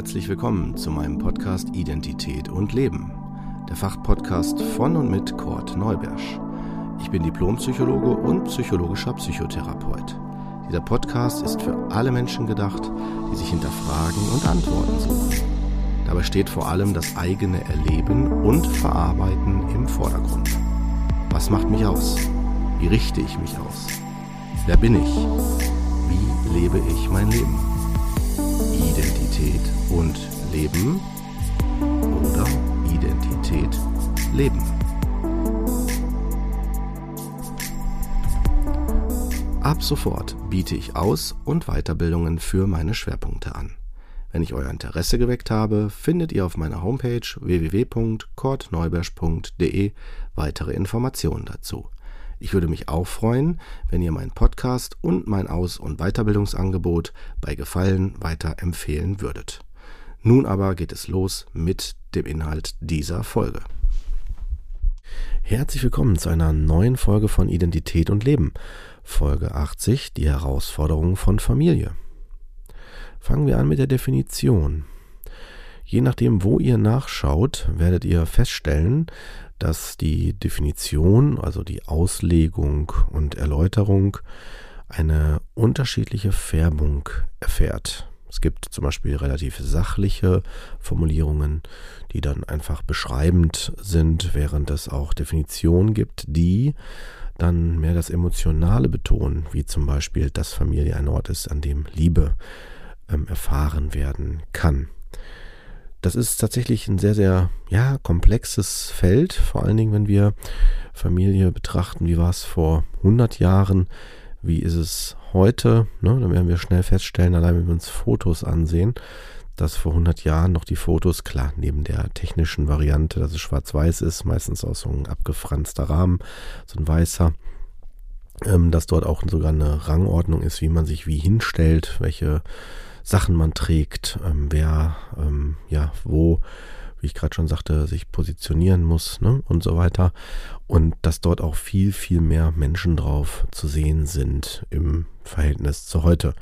Herzlich willkommen zu meinem Podcast Identität und Leben, der Fachpodcast von und mit Kurt Neubersch. Ich bin Diplompsychologe und psychologischer Psychotherapeut. Dieser Podcast ist für alle Menschen gedacht, die sich hinterfragen und Antworten suchen. Dabei steht vor allem das eigene Erleben und Verarbeiten im Vordergrund. Was macht mich aus? Wie richte ich mich aus? Wer bin ich? Wie lebe ich mein Leben? Identität und Leben oder Identität Leben. Ab sofort biete ich Aus- und Weiterbildungen für meine Schwerpunkte an. Wenn ich euer Interesse geweckt habe, findet ihr auf meiner Homepage www.kortneubersch.de weitere Informationen dazu. Ich würde mich auch freuen, wenn ihr meinen Podcast und mein Aus- und Weiterbildungsangebot bei Gefallen weiterempfehlen würdet. Nun aber geht es los mit dem Inhalt dieser Folge. Herzlich willkommen zu einer neuen Folge von Identität und Leben. Folge 80, die Herausforderungen von Familie. Fangen wir an mit der Definition. Je nachdem, wo ihr nachschaut, werdet ihr feststellen, dass die Definition, also die Auslegung und Erläuterung eine unterschiedliche Färbung erfährt. Es gibt zum Beispiel relativ sachliche Formulierungen, die dann einfach beschreibend sind, während es auch Definitionen gibt, die dann mehr das Emotionale betonen, wie zum Beispiel, dass Familie ein Ort ist, an dem Liebe ähm, erfahren werden kann. Das ist tatsächlich ein sehr, sehr ja, komplexes Feld, vor allen Dingen, wenn wir Familie betrachten, wie war es vor 100 Jahren, wie ist es heute, ne? dann werden wir schnell feststellen, allein wenn wir uns Fotos ansehen, dass vor 100 Jahren noch die Fotos, klar, neben der technischen Variante, dass es schwarz-weiß ist, meistens aus so ein abgefranster Rahmen, so ein weißer, ähm, dass dort auch sogar eine Rangordnung ist, wie man sich wie hinstellt, welche Sachen man trägt, ähm, wer ähm, ja wo, wie ich gerade schon sagte, sich positionieren muss ne, und so weiter. Und dass dort auch viel, viel mehr Menschen drauf zu sehen sind im Verhältnis zu heute.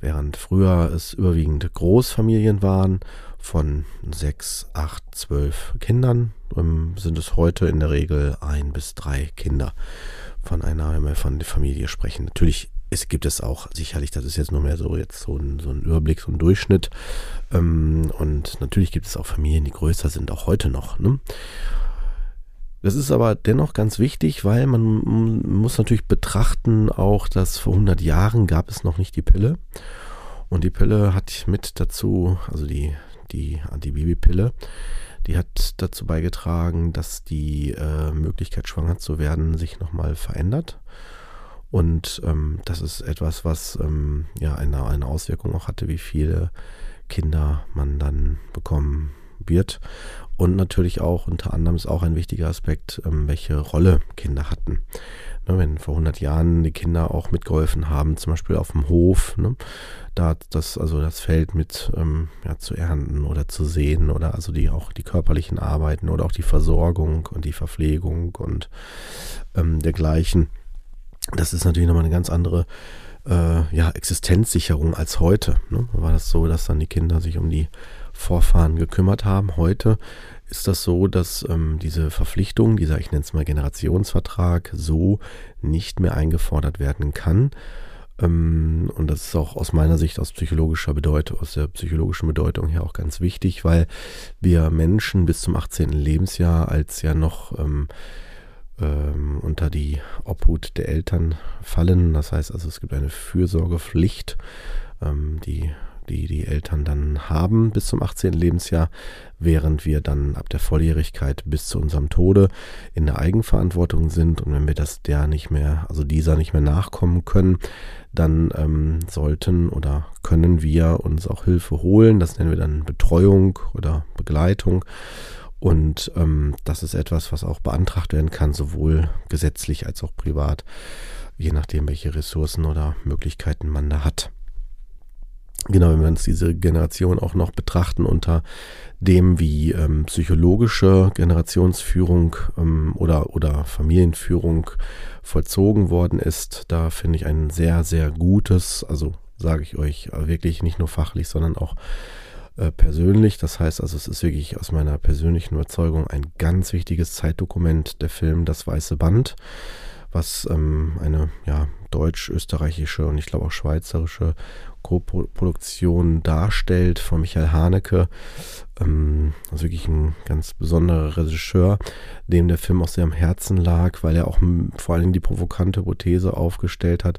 Während früher es überwiegend Großfamilien waren von sechs, acht, zwölf Kindern, ähm, sind es heute in der Regel ein bis drei Kinder von einer, von der Familie sprechen. Natürlich es gibt es auch sicherlich, das ist jetzt nur mehr so jetzt so ein, so ein Überblick, so ein Durchschnitt. Ähm, und natürlich gibt es auch Familien, die größer sind, auch heute noch. Ne? Das ist aber dennoch ganz wichtig, weil man muss natürlich betrachten auch, dass vor 100 Jahren gab es noch nicht die Pille. Und die Pille hat mit dazu, also die, die Antibabypille, die hat dazu beigetragen, dass die äh, Möglichkeit, schwanger zu werden, sich nochmal verändert. Und ähm, das ist etwas, was ähm, ja eine, eine Auswirkung auch hatte, wie viele Kinder man dann bekommen wird. Und natürlich auch, unter anderem ist auch ein wichtiger Aspekt, ähm, welche Rolle Kinder hatten. Ne, wenn vor 100 Jahren die Kinder auch mitgeholfen haben, zum Beispiel auf dem Hof, ne, da das, also das Feld mit ähm, ja, zu ernten oder zu sehen oder also die auch die körperlichen Arbeiten oder auch die Versorgung und die Verpflegung und ähm, dergleichen das ist natürlich nochmal eine ganz andere äh, ja, Existenzsicherung als heute. Ne? War das so, dass dann die Kinder sich um die Vorfahren gekümmert haben. Heute ist das so, dass ähm, diese Verpflichtung, dieser, ich nenne es mal Generationsvertrag, so nicht mehr eingefordert werden kann. Ähm, und das ist auch aus meiner Sicht aus psychologischer Bedeutung, aus der psychologischen Bedeutung her auch ganz wichtig, weil wir Menschen bis zum 18. Lebensjahr als ja noch ähm, ähm, unter die Obhut der Eltern fallen. Das heißt also, es gibt eine Fürsorgepflicht, ähm, die, die die Eltern dann haben bis zum 18. Lebensjahr, während wir dann ab der Volljährigkeit bis zu unserem Tode in der Eigenverantwortung sind. Und wenn wir das der nicht mehr, also dieser nicht mehr nachkommen können, dann ähm, sollten oder können wir uns auch Hilfe holen. Das nennen wir dann Betreuung oder Begleitung. Und ähm, das ist etwas, was auch beantragt werden kann, sowohl gesetzlich als auch privat, je nachdem, welche Ressourcen oder Möglichkeiten man da hat. Genau, wenn wir uns diese Generation auch noch betrachten unter dem, wie ähm, psychologische Generationsführung ähm, oder, oder Familienführung vollzogen worden ist, da finde ich ein sehr, sehr gutes, also sage ich euch wirklich nicht nur fachlich, sondern auch äh, persönlich. Das heißt also, es ist wirklich aus meiner persönlichen Überzeugung ein ganz wichtiges Zeitdokument, der Film Das Weiße Band, was ähm, eine ja, deutsch-österreichische und ich glaube auch schweizerische Co-Produktion darstellt von Michael Haneke. Ähm, also wirklich ein ganz besonderer Regisseur, dem der Film auch sehr am Herzen lag, weil er auch vor allem die provokante Hypothese aufgestellt hat,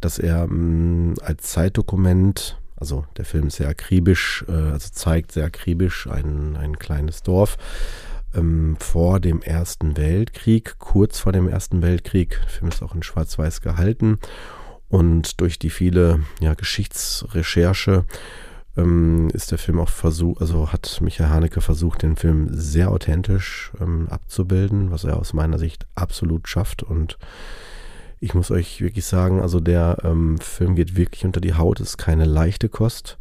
dass er mh, als Zeitdokument also der Film ist sehr akribisch, äh, also zeigt sehr akribisch ein, ein kleines Dorf ähm, vor dem Ersten Weltkrieg, kurz vor dem Ersten Weltkrieg. Der Film ist auch in Schwarz-Weiß gehalten und durch die viele ja, Geschichtsrecherche ähm, ist der Film auch versucht, also hat Michael Haneke versucht, den Film sehr authentisch ähm, abzubilden, was er aus meiner Sicht absolut schafft und ich muss euch wirklich sagen, also der ähm, Film geht wirklich unter die Haut, ist keine leichte Kost.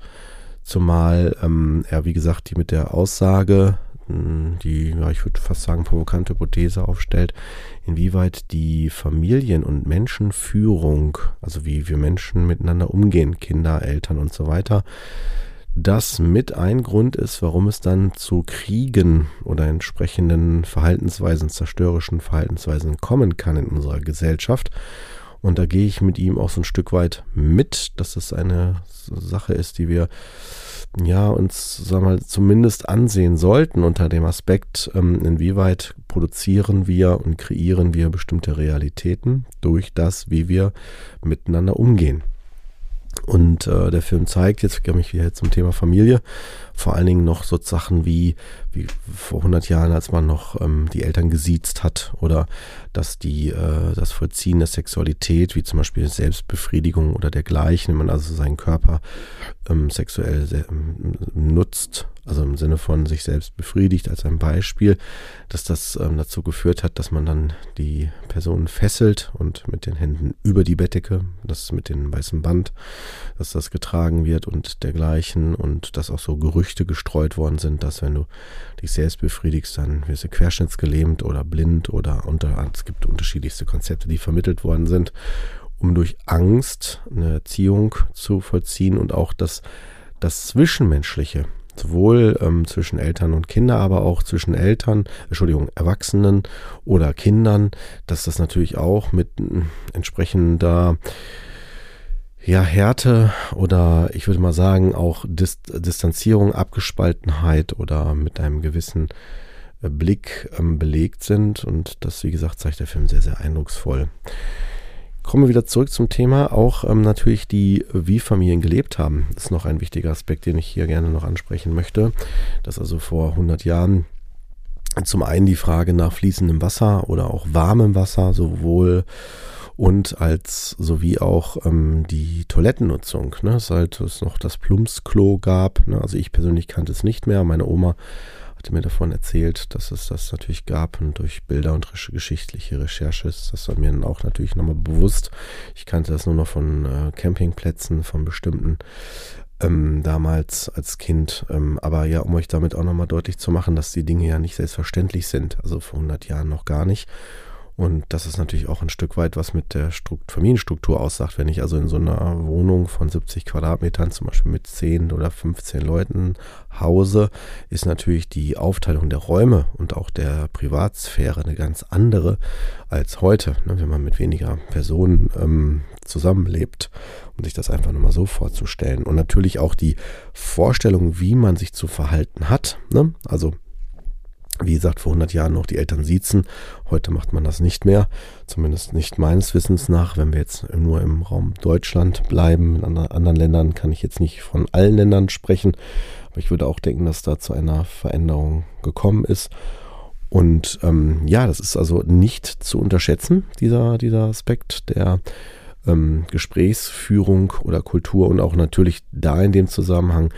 Zumal ähm, er, wie gesagt, die mit der Aussage, hm, die, ja, ich würde fast sagen, provokante Hypothese aufstellt, inwieweit die Familien- und Menschenführung, also wie wir Menschen miteinander umgehen, Kinder, Eltern und so weiter, das mit ein Grund ist, warum es dann zu Kriegen oder entsprechenden Verhaltensweisen, zerstörerischen Verhaltensweisen kommen kann in unserer Gesellschaft. Und da gehe ich mit ihm auch so ein Stück weit mit, dass es eine Sache ist, die wir ja uns sagen wir mal, zumindest ansehen sollten unter dem Aspekt, ähm, inwieweit produzieren wir und kreieren wir bestimmte Realitäten durch das, wie wir miteinander umgehen. Und äh, der Film zeigt, jetzt komme ich wieder zum Thema Familie, vor allen Dingen noch so Sachen wie, wie vor 100 Jahren, als man noch ähm, die Eltern gesiezt hat oder dass die, äh, das Vollziehen der Sexualität, wie zum Beispiel Selbstbefriedigung oder dergleichen, wenn man also seinen Körper ähm, sexuell ähm, nutzt, also im Sinne von sich selbst befriedigt als ein Beispiel, dass das ähm, dazu geführt hat, dass man dann die Person fesselt und mit den Händen über die Bettdecke, das mit dem weißen Band, dass das getragen wird und dergleichen und dass auch so Gerüchte gestreut worden sind, dass wenn du dich selbst befriedigst, dann wirst du querschnittsgelähmt oder blind oder unter, es gibt unterschiedlichste Konzepte, die vermittelt worden sind, um durch Angst eine Erziehung zu vollziehen und auch das, das Zwischenmenschliche sowohl ähm, zwischen Eltern und Kinder, aber auch zwischen Eltern, Entschuldigung, Erwachsenen oder Kindern, dass das natürlich auch mit entsprechender ja, Härte oder ich würde mal sagen auch Dis Distanzierung, Abgespaltenheit oder mit einem gewissen äh, Blick ähm, belegt sind. Und das, wie gesagt, zeigt der Film sehr, sehr eindrucksvoll. Kommen wir wieder zurück zum Thema. Auch ähm, natürlich die, wie Familien gelebt haben, ist noch ein wichtiger Aspekt, den ich hier gerne noch ansprechen möchte. Dass also vor 100 Jahren zum einen die Frage nach fließendem Wasser oder auch warmem Wasser sowohl und als sowie auch ähm, die Toilettennutzung. Ne? Halt es noch das Plumpsklo gab. Ne? Also ich persönlich kannte es nicht mehr. Meine Oma hatte mir davon erzählt, dass es das natürlich gab und durch Bilder und geschichtliche Recherche ist das war mir dann auch natürlich nochmal bewusst. Ich kannte das nur noch von äh, Campingplätzen, von bestimmten ähm, damals als Kind. Ähm, aber ja, um euch damit auch nochmal deutlich zu machen, dass die Dinge ja nicht selbstverständlich sind. Also vor 100 Jahren noch gar nicht. Und das ist natürlich auch ein Stück weit, was mit der Strukt Familienstruktur aussagt. Wenn ich also in so einer Wohnung von 70 Quadratmetern, zum Beispiel mit 10 oder 15 Leuten hause, ist natürlich die Aufteilung der Räume und auch der Privatsphäre eine ganz andere als heute, ne, wenn man mit weniger Personen ähm, zusammenlebt, um sich das einfach nur mal so vorzustellen. Und natürlich auch die Vorstellung, wie man sich zu verhalten hat. Ne? Also wie gesagt, vor 100 Jahren noch die Eltern siezen. Heute macht man das nicht mehr. Zumindest nicht meines Wissens nach. Wenn wir jetzt nur im Raum Deutschland bleiben, in anderen Ländern kann ich jetzt nicht von allen Ländern sprechen. Aber ich würde auch denken, dass da zu einer Veränderung gekommen ist. Und ähm, ja, das ist also nicht zu unterschätzen, dieser, dieser Aspekt der ähm, Gesprächsführung oder Kultur und auch natürlich da in dem Zusammenhang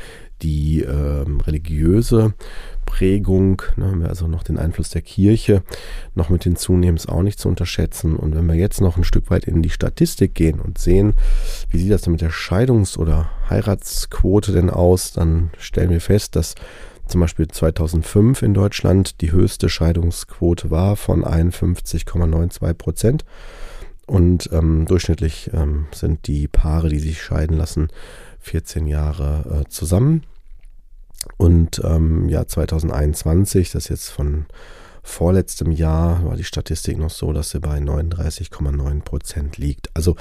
die ähm, religiöse Prägung, ne, haben wir also noch den Einfluss der Kirche noch mit hinzunehmen, ist auch nicht zu unterschätzen. Und wenn wir jetzt noch ein Stück weit in die Statistik gehen und sehen, wie sieht das denn mit der Scheidungs- oder Heiratsquote denn aus, dann stellen wir fest, dass zum Beispiel 2005 in Deutschland die höchste Scheidungsquote war von 51,92 Prozent. Und ähm, durchschnittlich ähm, sind die Paare, die sich scheiden lassen, 14 Jahre äh, zusammen. Und ähm, ja, 2021, das ist jetzt von vorletztem Jahr war die Statistik noch so, dass sie bei 39,9 Prozent liegt. Also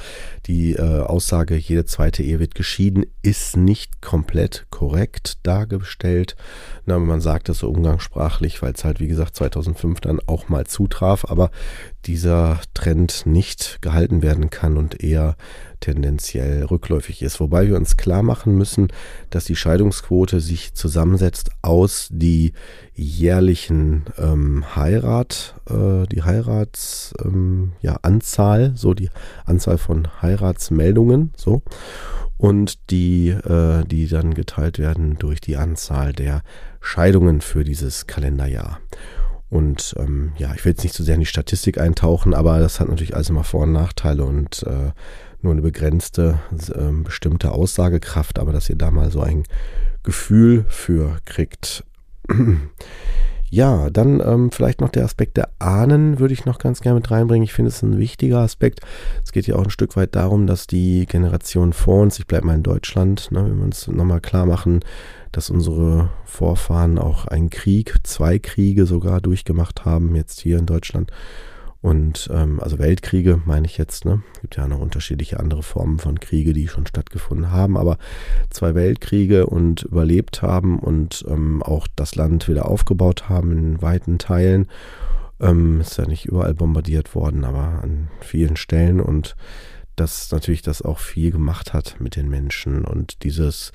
die äh, Aussage, jede zweite Ehe wird geschieden, ist nicht komplett korrekt dargestellt. Na, man sagt das so umgangssprachlich, weil es halt, wie gesagt, 2005 dann auch mal zutraf, aber dieser Trend nicht gehalten werden kann und eher tendenziell rückläufig ist. Wobei wir uns klar machen müssen, dass die Scheidungsquote sich zusammensetzt aus die jährlichen ähm, Heirat, äh, die Heiratsanzahl, ähm, ja, so die Anzahl von Heiratsmeldungen, so und die, äh, die dann geteilt werden durch die Anzahl der Scheidungen für dieses Kalenderjahr. Und ähm, ja, ich will jetzt nicht zu so sehr in die Statistik eintauchen, aber das hat natürlich alles immer Vor- und Nachteile und äh, nur eine begrenzte, äh, bestimmte Aussagekraft, aber dass ihr da mal so ein Gefühl für kriegt. Ja, dann ähm, vielleicht noch der Aspekt der Ahnen würde ich noch ganz gerne mit reinbringen. Ich finde es ein wichtiger Aspekt. Es geht ja auch ein Stück weit darum, dass die Generation vor uns, ich bleibe mal in Deutschland, ne, wenn wir uns nochmal klar machen, dass unsere Vorfahren auch einen Krieg, zwei Kriege sogar durchgemacht haben, jetzt hier in Deutschland und ähm, also Weltkriege meine ich jetzt, ne? Gibt ja noch unterschiedliche andere Formen von Kriege, die schon stattgefunden haben, aber zwei Weltkriege und überlebt haben und ähm, auch das Land wieder aufgebaut haben in weiten Teilen. Ähm, ist ja nicht überall bombardiert worden, aber an vielen Stellen und dass natürlich das auch viel gemacht hat mit den Menschen und dieses,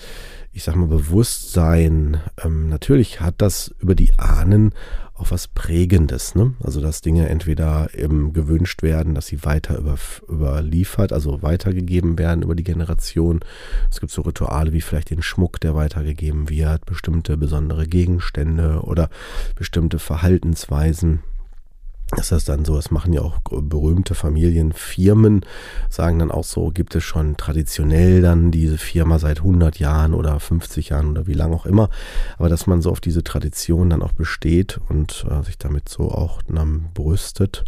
ich sag mal, Bewusstsein, ähm, natürlich hat das über die Ahnen auch was Prägendes. Ne? Also dass Dinge entweder eben gewünscht werden, dass sie weiter über, überliefert, also weitergegeben werden über die Generation. Es gibt so Rituale wie vielleicht den Schmuck, der weitergegeben wird, bestimmte besondere Gegenstände oder bestimmte Verhaltensweisen. Das ist dann so, das machen ja auch berühmte Familienfirmen, sagen dann auch so, gibt es schon traditionell dann diese Firma seit 100 Jahren oder 50 Jahren oder wie lange auch immer, aber dass man so auf diese Tradition dann auch besteht und äh, sich damit so auch dann brüstet.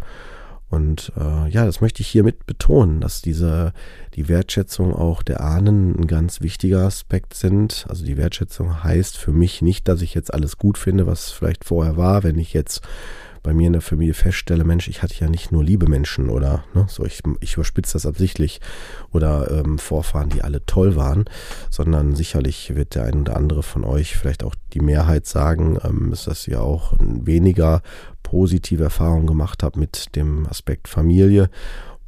Und äh, ja, das möchte ich hiermit betonen, dass diese, die Wertschätzung auch der Ahnen ein ganz wichtiger Aspekt sind. Also die Wertschätzung heißt für mich nicht, dass ich jetzt alles gut finde, was vielleicht vorher war, wenn ich jetzt bei mir in der Familie feststelle, Mensch, ich hatte ja nicht nur liebe Menschen oder ne, so, ich, ich überspitze das absichtlich oder ähm, Vorfahren, die alle toll waren, sondern sicherlich wird der ein oder andere von euch, vielleicht auch die Mehrheit sagen, ähm, ist, dass ihr auch weniger positive Erfahrungen gemacht habt mit dem Aspekt Familie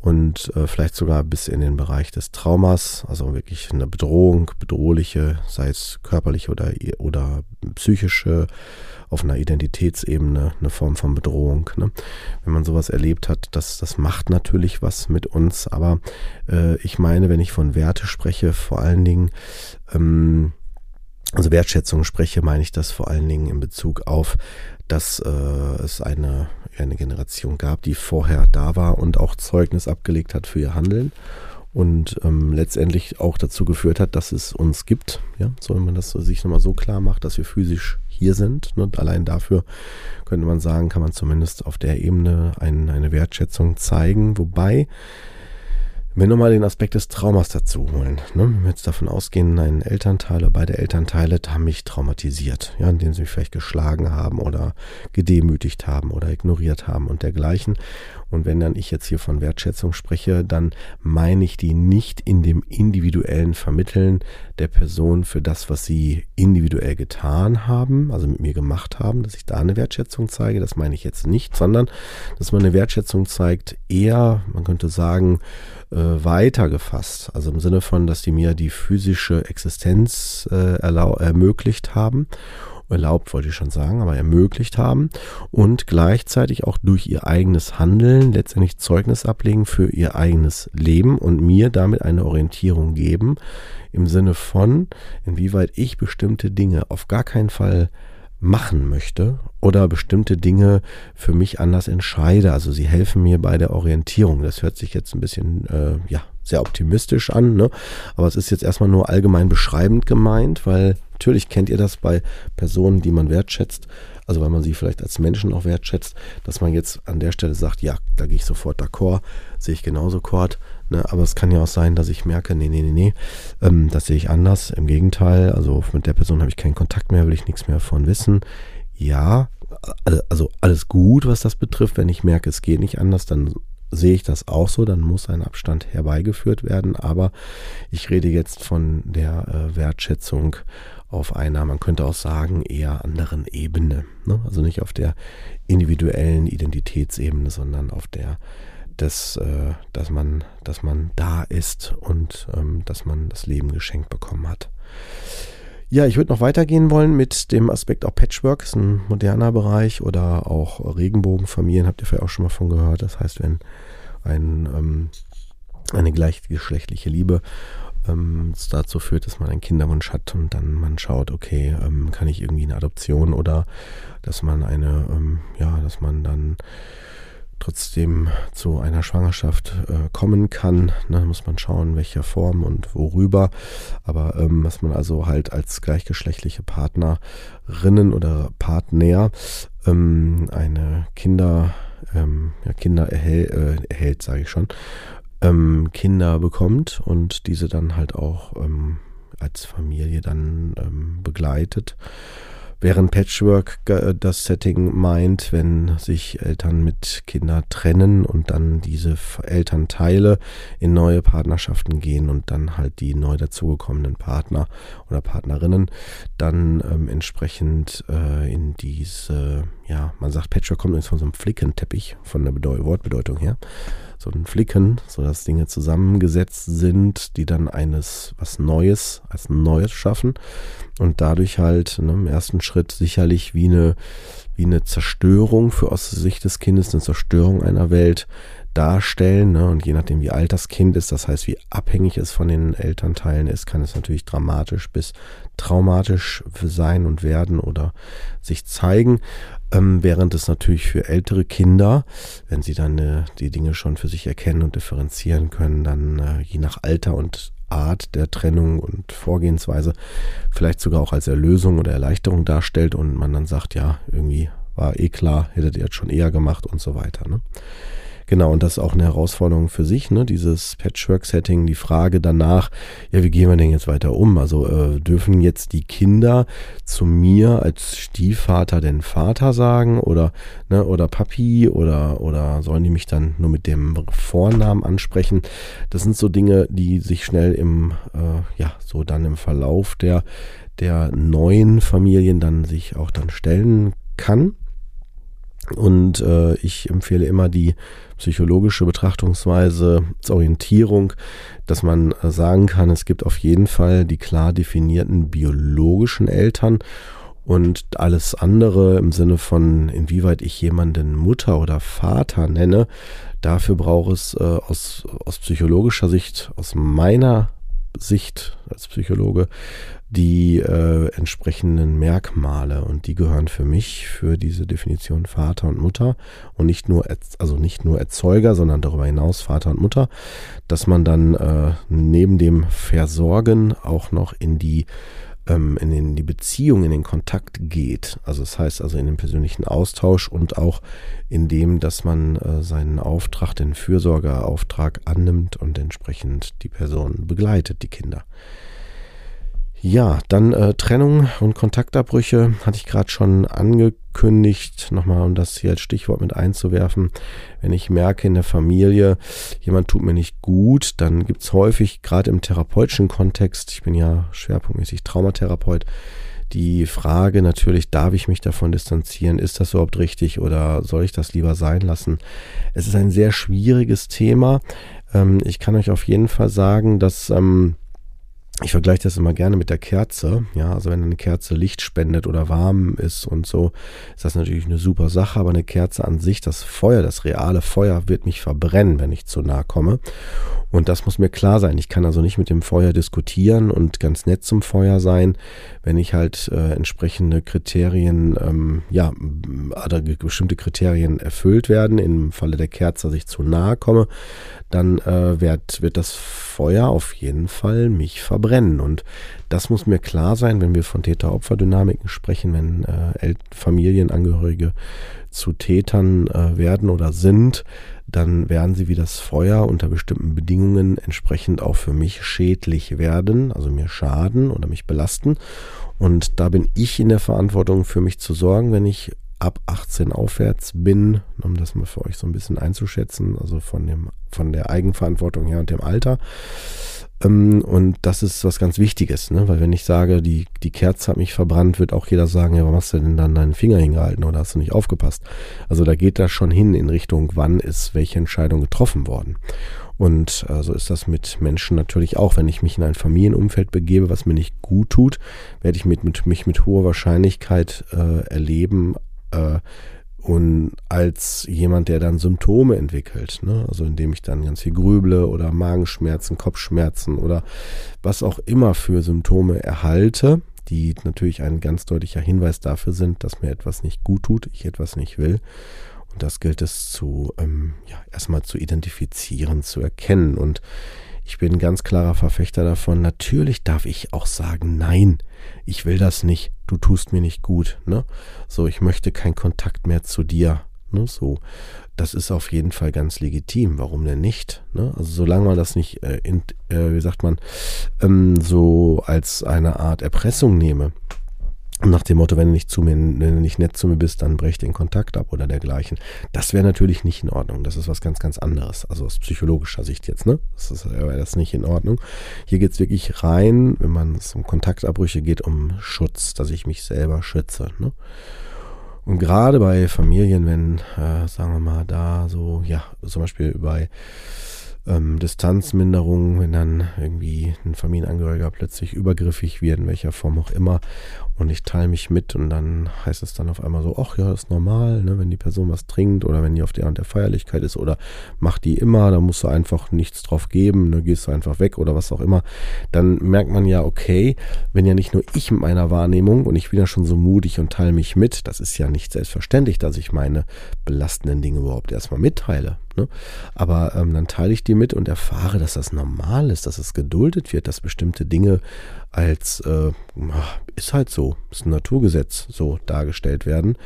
und äh, vielleicht sogar bis in den Bereich des Traumas, also wirklich eine Bedrohung, bedrohliche, sei es körperliche oder, oder psychische auf einer Identitätsebene eine Form von Bedrohung. Ne? Wenn man sowas erlebt hat, das, das macht natürlich was mit uns. Aber äh, ich meine, wenn ich von Werte spreche, vor allen Dingen, ähm, also Wertschätzung spreche, meine ich das vor allen Dingen in Bezug auf, dass äh, es eine, eine Generation gab, die vorher da war und auch Zeugnis abgelegt hat für ihr Handeln und ähm, letztendlich auch dazu geführt hat, dass es uns gibt. Ja, so wenn man das sich nochmal so klar macht, dass wir physisch hier sind. Und allein dafür könnte man sagen, kann man zumindest auf der Ebene ein, eine Wertschätzung zeigen. Wobei wenn wir mal den Aspekt des Traumas dazu holen, ne? wenn wir jetzt davon ausgehen, ein Elternteil oder beide Elternteile haben mich traumatisiert, ja, indem sie mich vielleicht geschlagen haben oder gedemütigt haben oder ignoriert haben und dergleichen. Und wenn dann ich jetzt hier von Wertschätzung spreche, dann meine ich die nicht in dem individuellen Vermitteln der Person für das, was sie individuell getan haben, also mit mir gemacht haben, dass ich da eine Wertschätzung zeige. Das meine ich jetzt nicht, sondern dass man eine Wertschätzung zeigt, eher, man könnte sagen, äh, weitergefasst. Also im Sinne von, dass die mir die physische Existenz äh, ermöglicht haben erlaubt, wollte ich schon sagen, aber ermöglicht haben und gleichzeitig auch durch ihr eigenes Handeln letztendlich Zeugnis ablegen für ihr eigenes Leben und mir damit eine Orientierung geben im Sinne von, inwieweit ich bestimmte Dinge auf gar keinen Fall machen möchte oder bestimmte Dinge für mich anders entscheide. Also sie helfen mir bei der Orientierung. Das hört sich jetzt ein bisschen, äh, ja, sehr optimistisch an, ne? aber es ist jetzt erstmal nur allgemein beschreibend gemeint, weil natürlich kennt ihr das bei Personen, die man wertschätzt, also weil man sie vielleicht als Menschen auch wertschätzt, dass man jetzt an der Stelle sagt, ja, da gehe ich sofort d'accord, sehe ich genauso Kord, Ne? Aber es kann ja auch sein, dass ich merke, nee, nee, nee, nee, ähm, das sehe ich anders. Im Gegenteil, also mit der Person habe ich keinen Kontakt mehr, will ich nichts mehr davon wissen. Ja, also alles gut, was das betrifft. Wenn ich merke, es geht nicht anders, dann sehe ich das auch so, dann muss ein Abstand herbeigeführt werden. Aber ich rede jetzt von der äh, Wertschätzung auf einer, man könnte auch sagen, eher anderen Ebene. Ne? Also nicht auf der individuellen Identitätsebene, sondern auf der des, äh, dass man, dass man da ist und ähm, dass man das Leben geschenkt bekommen hat. Ja, ich würde noch weitergehen wollen mit dem Aspekt auch Patchwork, ist ein moderner Bereich oder auch Regenbogenfamilien, habt ihr vielleicht auch schon mal von gehört. Das heißt, wenn ein, ähm, eine gleichgeschlechtliche Liebe ähm, dazu führt, dass man einen Kinderwunsch hat und dann man schaut, okay, ähm, kann ich irgendwie eine Adoption oder dass man eine, ähm, ja, dass man dann trotzdem zu einer Schwangerschaft äh, kommen kann. Da ne, muss man schauen, welcher Form und worüber. Aber ähm, dass man also halt als gleichgeschlechtliche Partnerinnen oder Partner ähm, eine Kinder, ähm, ja, Kinder erhält, äh, erhält sage ich schon, ähm, Kinder bekommt und diese dann halt auch ähm, als Familie dann ähm, begleitet. Während Patchwork das Setting meint, wenn sich Eltern mit Kindern trennen und dann diese Elternteile in neue Partnerschaften gehen und dann halt die neu dazugekommenen Partner oder Partnerinnen dann ähm, entsprechend äh, in diese, ja, man sagt, Patchwork kommt übrigens von so einem Flickenteppich, von der Bedeu Wortbedeutung her so ein Flicken, sodass Dinge zusammengesetzt sind, die dann eines was Neues als Neues schaffen und dadurch halt ne, im ersten Schritt sicherlich wie eine, wie eine Zerstörung für aus Sicht des Kindes, eine Zerstörung einer Welt darstellen. Ne? Und je nachdem, wie alt das Kind ist, das heißt, wie abhängig es von den Elternteilen ist, kann es natürlich dramatisch bis traumatisch sein und werden oder sich zeigen. Ähm, während es natürlich für ältere Kinder, wenn sie dann äh, die Dinge schon für sich erkennen und differenzieren können, dann äh, je nach Alter und Art der Trennung und Vorgehensweise vielleicht sogar auch als Erlösung oder Erleichterung darstellt und man dann sagt, ja, irgendwie war eh klar, hättet ihr jetzt schon eher gemacht und so weiter. Ne? Genau, und das ist auch eine Herausforderung für sich, ne? dieses Patchwork-Setting, die Frage danach, ja, wie gehen wir denn jetzt weiter um? Also äh, dürfen jetzt die Kinder zu mir als Stiefvater denn Vater sagen oder, ne, oder Papi oder, oder sollen die mich dann nur mit dem Vornamen ansprechen? Das sind so Dinge, die sich schnell im, äh, ja, so dann im Verlauf der, der neuen Familien dann sich auch dann stellen kann. Und äh, ich empfehle immer die psychologische Betrachtungsweise als Orientierung, dass man äh, sagen kann, es gibt auf jeden Fall die klar definierten biologischen Eltern und alles andere im Sinne von, inwieweit ich jemanden Mutter oder Vater nenne, dafür braucht es äh, aus, aus psychologischer Sicht, aus meiner Sicht als Psychologe, die äh, entsprechenden Merkmale. Und die gehören für mich für diese Definition Vater und Mutter. Und nicht nur also nicht nur Erzeuger, sondern darüber hinaus Vater und Mutter, dass man dann äh, neben dem Versorgen auch noch in die ähm, in, den, die Beziehung, in den Kontakt geht. Also das heißt also in den persönlichen Austausch und auch in dem, dass man äh, seinen Auftrag, den Fürsorgeauftrag annimmt und entsprechend die Person begleitet, die Kinder. Ja, dann äh, Trennung und Kontaktabbrüche hatte ich gerade schon angekündigt, nochmal um das hier als Stichwort mit einzuwerfen. Wenn ich merke in der Familie, jemand tut mir nicht gut, dann gibt es häufig, gerade im therapeutischen Kontext, ich bin ja schwerpunktmäßig Traumatherapeut, die Frage natürlich, darf ich mich davon distanzieren? Ist das überhaupt richtig oder soll ich das lieber sein lassen? Es ist ein sehr schwieriges Thema. Ähm, ich kann euch auf jeden Fall sagen, dass... Ähm, ich vergleiche das immer gerne mit der Kerze. Ja, also wenn eine Kerze Licht spendet oder warm ist und so, ist das natürlich eine super Sache. Aber eine Kerze an sich, das Feuer, das reale Feuer wird mich verbrennen, wenn ich zu nah komme. Und das muss mir klar sein. Ich kann also nicht mit dem Feuer diskutieren und ganz nett zum Feuer sein, wenn ich halt äh, entsprechende Kriterien, ähm, ja, oder bestimmte Kriterien erfüllt werden. Im Falle der Kerze, dass ich zu nahe komme, dann äh, wird, wird das Feuer auf jeden Fall mich verbrennen. Und das muss mir klar sein, wenn wir von Täter-Opfer-Dynamiken sprechen, wenn äh, Familienangehörige zu Tätern äh, werden oder sind, dann werden sie wie das Feuer unter bestimmten Bedingungen entsprechend auch für mich schädlich werden, also mir schaden oder mich belasten. Und da bin ich in der Verantwortung, für mich zu sorgen, wenn ich ab 18 aufwärts bin, um das mal für euch so ein bisschen einzuschätzen, also von, dem, von der Eigenverantwortung her und dem Alter. Ähm, und das ist was ganz Wichtiges, ne? weil wenn ich sage, die, die Kerze hat mich verbrannt, wird auch jeder sagen, ja, warum hast du denn dann deinen Finger hingehalten oder hast du nicht aufgepasst? Also da geht das schon hin in Richtung, wann ist welche Entscheidung getroffen worden. Und äh, so ist das mit Menschen natürlich auch. Wenn ich mich in ein Familienumfeld begebe, was mir nicht gut tut, werde ich mit, mit, mich mit hoher Wahrscheinlichkeit äh, erleben, äh, und als jemand, der dann Symptome entwickelt, ne? also indem ich dann ganz viel grüble oder Magenschmerzen, Kopfschmerzen oder was auch immer für Symptome erhalte, die natürlich ein ganz deutlicher Hinweis dafür sind, dass mir etwas nicht gut tut, ich etwas nicht will. Und das gilt es zu, ähm, ja, erstmal zu identifizieren, zu erkennen. Und ich bin ein ganz klarer Verfechter davon. Natürlich darf ich auch sagen, nein, ich will das nicht. Du tust mir nicht gut. Ne? So, ich möchte keinen Kontakt mehr zu dir. Ne? So, das ist auf jeden Fall ganz legitim. Warum denn nicht? Ne? Also solange man das nicht, äh, in, äh, wie sagt man, ähm, so als eine Art Erpressung nehme nach dem Motto, wenn du nicht zu mir, wenn du nicht nett zu mir bist, dann brech den Kontakt ab oder dergleichen. Das wäre natürlich nicht in Ordnung. Das ist was ganz, ganz anderes. Also aus psychologischer Sicht jetzt, ne? Das ist wäre das nicht in Ordnung. Hier geht es wirklich rein, wenn man es um Kontaktabbrüche geht, um Schutz, dass ich mich selber schütze. Ne? Und gerade bei Familien, wenn, äh, sagen wir mal, da so, ja, zum Beispiel bei ähm, Distanzminderung, wenn dann irgendwie ein Familienangehöriger plötzlich übergriffig wird, in welcher Form auch immer, und ich teile mich mit und dann heißt es dann auf einmal so, ach ja, ist normal, ne, wenn die Person was trinkt oder wenn die auf der und der Feierlichkeit ist oder macht die immer, da musst du einfach nichts drauf geben, ne, gehst du einfach weg oder was auch immer, dann merkt man ja, okay, wenn ja nicht nur ich mit meiner Wahrnehmung und ich bin ja schon so mutig und teile mich mit, das ist ja nicht selbstverständlich, dass ich meine belastenden Dinge überhaupt erstmal mitteile. Ne? Aber ähm, dann teile ich die mit und erfahre, dass das normal ist, dass es geduldet wird, dass bestimmte Dinge als äh, ist halt so, ist ein Naturgesetz so dargestellt werden.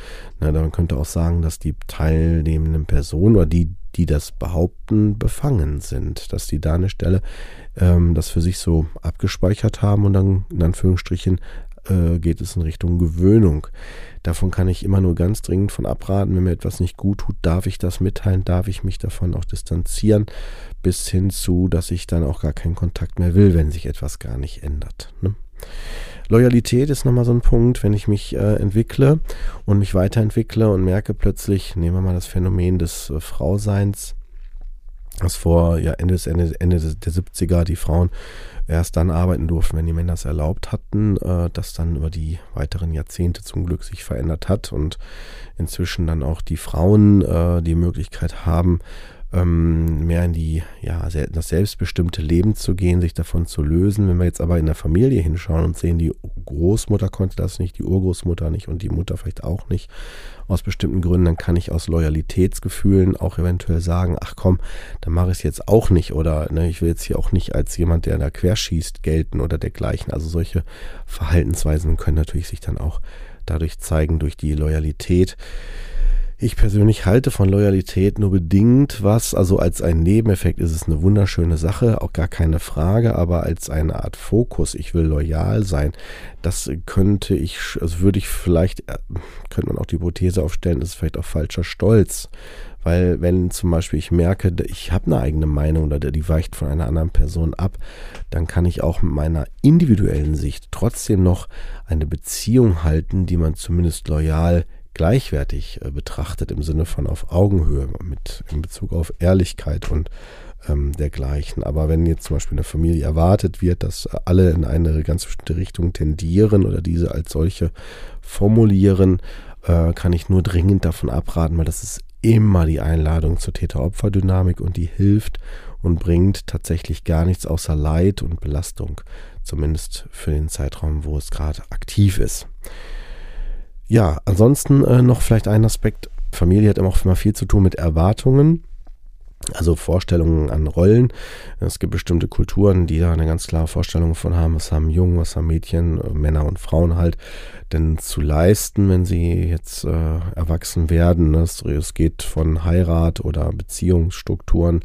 Na, man könnte auch sagen, dass die teilnehmenden Personen oder die, die das behaupten, befangen sind, dass die da eine Stelle ähm, das für sich so abgespeichert haben und dann in Anführungsstrichen äh, geht es in Richtung Gewöhnung. Davon kann ich immer nur ganz dringend von abraten. Wenn mir etwas nicht gut tut, darf ich das mitteilen, darf ich mich davon auch distanzieren, bis hin zu, dass ich dann auch gar keinen Kontakt mehr will, wenn sich etwas gar nicht ändert. Ne? Loyalität ist nochmal so ein Punkt, wenn ich mich äh, entwickle und mich weiterentwickle und merke plötzlich, nehmen wir mal das Phänomen des äh, Frauseins, dass vor ja, Ende, des, Ende, Ende der 70er die Frauen erst dann arbeiten durften, wenn die Männer es erlaubt hatten, äh, das dann über die weiteren Jahrzehnte zum Glück sich verändert hat und inzwischen dann auch die Frauen äh, die Möglichkeit haben, ähm, mehr in die, ja, das selbstbestimmte Leben zu gehen, sich davon zu lösen. Wenn wir jetzt aber in der Familie hinschauen und sehen, die Großmutter konnte das nicht, die Urgroßmutter nicht und die Mutter vielleicht auch nicht, aus bestimmten Gründen, dann kann ich aus Loyalitätsgefühlen auch eventuell sagen, ach komm, dann mache ich es jetzt auch nicht oder ne, ich will jetzt hier auch nicht als jemand, der da querschießt, gelten oder dergleichen. Also solche Verhaltensweisen können natürlich sich dann auch dadurch zeigen, durch die Loyalität. Ich persönlich halte von Loyalität nur bedingt was. Also als ein Nebeneffekt ist es eine wunderschöne Sache, auch gar keine Frage, aber als eine Art Fokus, ich will loyal sein, das könnte ich, also würde ich vielleicht, äh, könnte man auch die Hypothese aufstellen, ist vielleicht auch falscher Stolz. Weil wenn zum Beispiel ich merke, ich habe eine eigene Meinung oder die weicht von einer anderen Person ab, dann kann ich auch mit meiner individuellen Sicht trotzdem noch eine Beziehung halten, die man zumindest loyal gleichwertig äh, betrachtet im Sinne von auf Augenhöhe mit in Bezug auf Ehrlichkeit und ähm, dergleichen. Aber wenn jetzt zum Beispiel in der Familie erwartet wird, dass alle in eine ganz bestimmte Richtung tendieren oder diese als solche formulieren, äh, kann ich nur dringend davon abraten, weil das ist immer die Einladung zur Täter-Opfer-Dynamik und die hilft und bringt tatsächlich gar nichts außer Leid und Belastung, zumindest für den Zeitraum, wo es gerade aktiv ist. Ja, ansonsten äh, noch vielleicht ein Aspekt. Familie hat immer auch immer viel zu tun mit Erwartungen. Also Vorstellungen an Rollen. Es gibt bestimmte Kulturen, die da eine ganz klare Vorstellung von haben, was haben Jungen, was haben Mädchen, äh, Männer und Frauen halt denn zu leisten, wenn sie jetzt äh, erwachsen werden. Es, es geht von Heirat oder Beziehungsstrukturen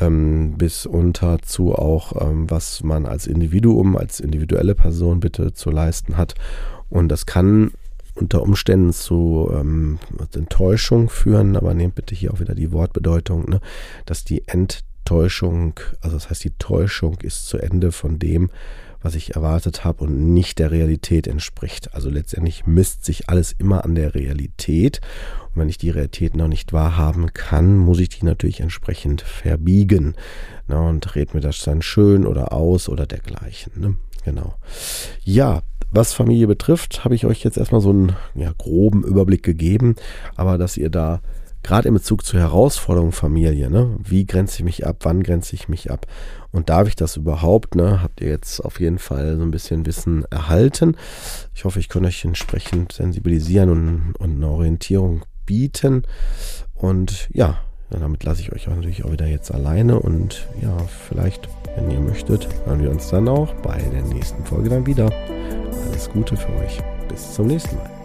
ähm, bis unter zu auch, ähm, was man als Individuum, als individuelle Person bitte zu leisten hat. Und das kann unter Umständen zu ähm, Enttäuschung führen, aber nehmt bitte hier auch wieder die Wortbedeutung, ne, dass die Enttäuschung, also das heißt die Täuschung ist zu Ende von dem, was ich erwartet habe und nicht der Realität entspricht. Also letztendlich misst sich alles immer an der Realität. Und wenn ich die Realität noch nicht wahrhaben kann, muss ich die natürlich entsprechend verbiegen. Na, und red mir das dann schön oder aus oder dergleichen. Ne? Genau. Ja, was Familie betrifft, habe ich euch jetzt erstmal so einen ja, groben Überblick gegeben, aber dass ihr da gerade in Bezug zur Herausforderung Familie, ne, wie grenze ich mich ab, wann grenze ich mich ab und darf ich das überhaupt, ne, habt ihr jetzt auf jeden Fall so ein bisschen Wissen erhalten. Ich hoffe, ich kann euch entsprechend sensibilisieren und, und eine Orientierung bieten und ja, damit lasse ich euch natürlich auch wieder jetzt alleine und ja, vielleicht, wenn ihr möchtet, hören wir uns dann auch bei der nächsten Folge dann wieder. Alles Gute für euch. Bis zum nächsten Mal.